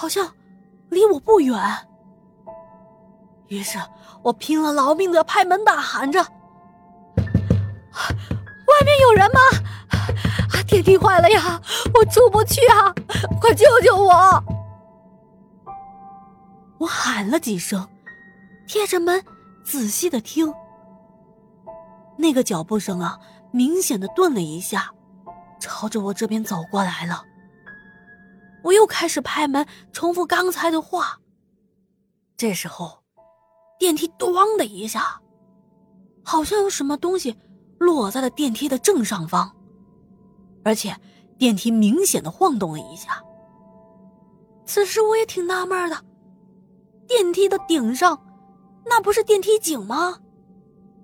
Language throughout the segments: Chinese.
好像离我不远。于是我拼了老命的拍门大喊着：“外面有人吗？电梯坏了呀，我出不去啊！快救救我！”我喊了几声，贴着门仔细的听。那个脚步声啊，明显的顿了一下，朝着我这边走过来了。我又开始拍门，重复刚才的话。这时候，电梯“咣”的一下，好像有什么东西落在了电梯的正上方，而且电梯明显的晃动了一下。此时我也挺纳闷的，电梯的顶上，那不是电梯井吗？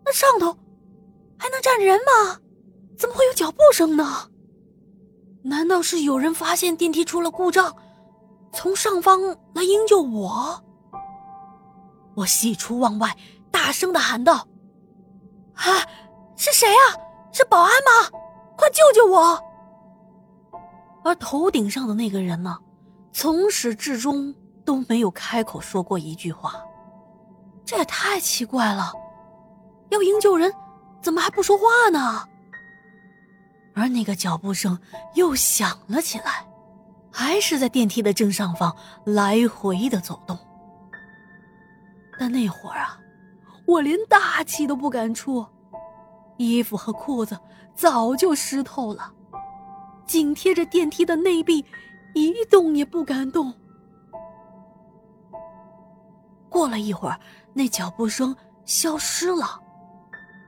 那上头……还能站人吗？怎么会有脚步声呢？难道是有人发现电梯出了故障，从上方来营救我？我喜出望外，大声的喊道：“啊，是谁啊？是保安吗？快救救我！”而头顶上的那个人呢，从始至终都没有开口说过一句话，这也太奇怪了，要营救人。怎么还不说话呢？而那个脚步声又响了起来，还是在电梯的正上方来回的走动。但那会儿啊，我连大气都不敢出，衣服和裤子早就湿透了，紧贴着电梯的内壁，一动也不敢动。过了一会儿，那脚步声消失了。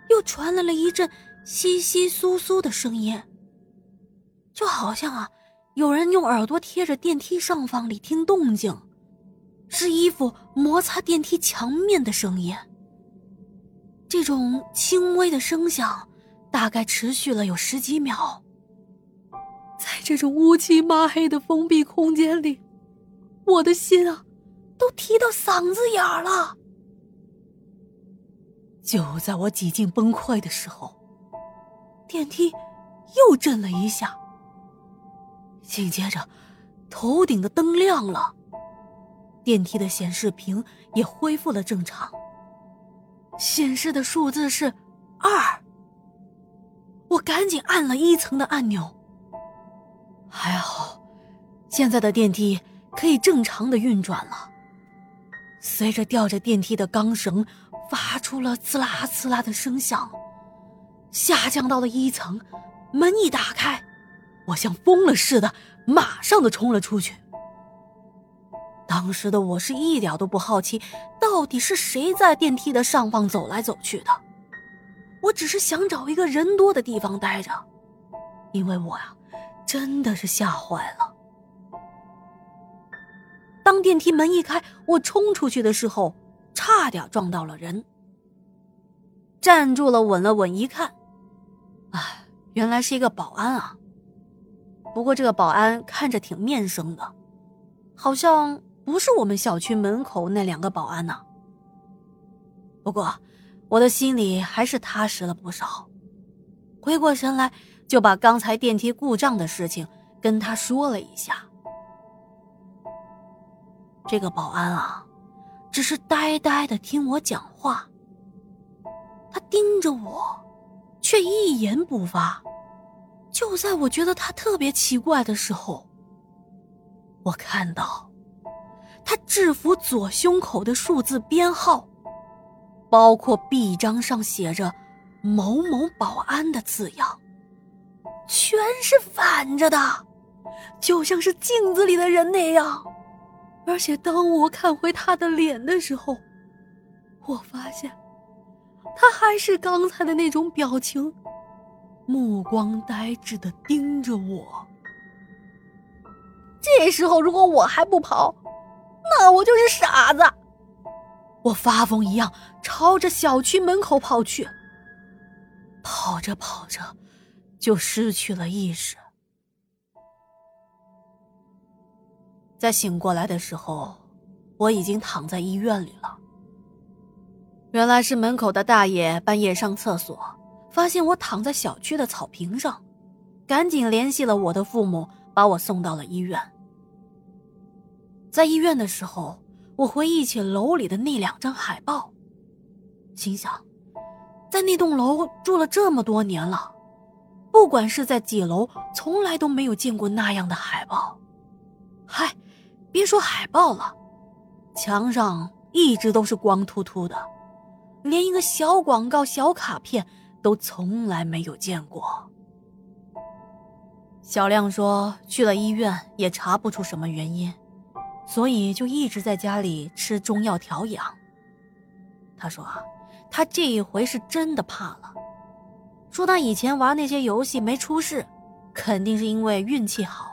又传来了一阵窸窸窣窣的声音，就好像啊，有人用耳朵贴着电梯上方里听动静，是衣服摩擦电梯墙面的声音。这种轻微的声响，大概持续了有十几秒。在这种乌漆抹黑的封闭空间里，我的心啊，都提到嗓子眼儿了。就在我几近崩溃的时候，电梯又震了一下。紧接着，头顶的灯亮了，电梯的显示屏也恢复了正常。显示的数字是二。我赶紧按了一层的按钮。还好，现在的电梯可以正常的运转了。随着吊着电梯的钢绳。发出了刺啦刺啦的声响，下降到了一层，门一打开，我像疯了似的，马上的冲了出去。当时的我是一点都不好奇，到底是谁在电梯的上方走来走去的，我只是想找一个人多的地方待着，因为我呀，真的是吓坏了。当电梯门一开，我冲出去的时候。差点撞到了人，站住了，稳了稳，一看，哎，原来是一个保安啊。不过这个保安看着挺面生的，好像不是我们小区门口那两个保安呢。不过我的心里还是踏实了不少，回过神来就把刚才电梯故障的事情跟他说了一下。这个保安啊。只是呆呆的听我讲话，他盯着我，却一言不发。就在我觉得他特别奇怪的时候，我看到他制服左胸口的数字编号，包括臂章上写着“某某保安”的字样，全是反着的，就像是镜子里的人那样。而且当我看回他的脸的时候，我发现，他还是刚才的那种表情，目光呆滞的盯着我。这时候如果我还不跑，那我就是傻子。我发疯一样朝着小区门口跑去，跑着跑着，就失去了意识。在醒过来的时候，我已经躺在医院里了。原来是门口的大爷半夜上厕所，发现我躺在小区的草坪上，赶紧联系了我的父母，把我送到了医院。在医院的时候，我回忆起楼里的那两张海报，心想，在那栋楼住了这么多年了，不管是在几楼，从来都没有见过那样的海报。嗨，别说海报了，墙上一直都是光秃秃的，连一个小广告、小卡片都从来没有见过。小亮说，去了医院也查不出什么原因。所以就一直在家里吃中药调养。他说啊，他这一回是真的怕了。说他以前玩那些游戏没出事，肯定是因为运气好。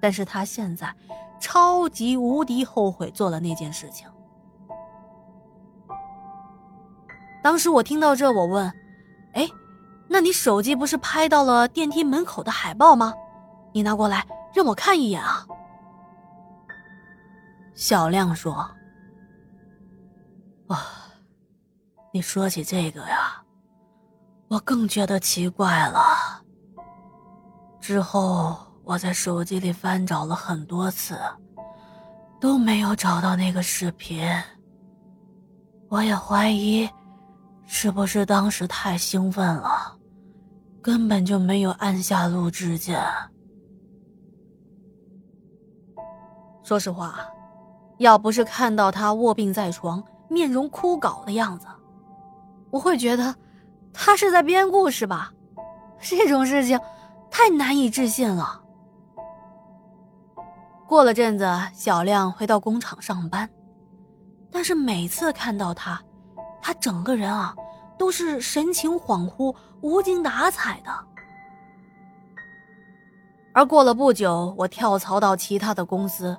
但是他现在超级无敌后悔做了那件事情。当时我听到这，我问：“哎，那你手机不是拍到了电梯门口的海报吗？你拿过来让我看一眼啊。”小亮说：“哇，你说起这个呀，我更觉得奇怪了。之后我在手机里翻找了很多次，都没有找到那个视频。我也怀疑，是不是当时太兴奋了，根本就没有按下录制键。说实话。”要不是看到他卧病在床、面容枯槁的样子，我会觉得他是在编故事吧。这种事情太难以置信了。过了阵子，小亮回到工厂上班，但是每次看到他，他整个人啊都是神情恍惚、无精打采的。而过了不久，我跳槽到其他的公司。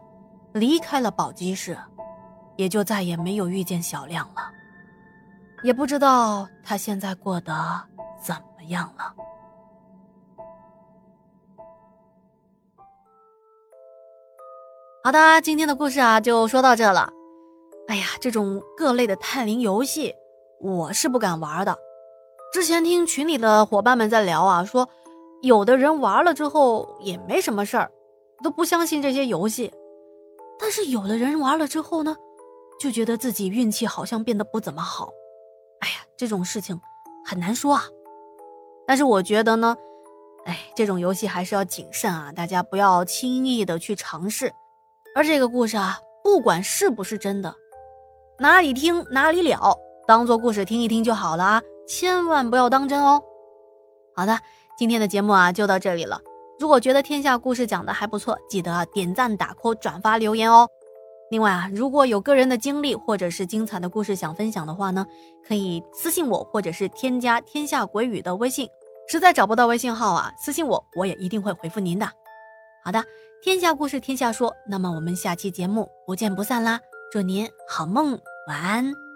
离开了宝鸡市，也就再也没有遇见小亮了，也不知道他现在过得怎么样了。好的，今天的故事啊就说到这了。哎呀，这种各类的探灵游戏，我是不敢玩的。之前听群里的伙伴们在聊啊，说有的人玩了之后也没什么事儿，都不相信这些游戏。但是有的人玩了之后呢，就觉得自己运气好像变得不怎么好。哎呀，这种事情很难说啊。但是我觉得呢，哎，这种游戏还是要谨慎啊，大家不要轻易的去尝试。而这个故事啊，不管是不是真的，哪里听哪里了，当做故事听一听就好了啊，千万不要当真哦。好的，今天的节目啊就到这里了。如果觉得天下故事讲的还不错，记得点赞、打 call、转发、留言哦。另外啊，如果有个人的经历或者是精彩的故事想分享的话呢，可以私信我，或者是添加“天下鬼语”的微信。实在找不到微信号啊，私信我，我也一定会回复您的。好的，天下故事天下说，那么我们下期节目不见不散啦！祝您好梦，晚安。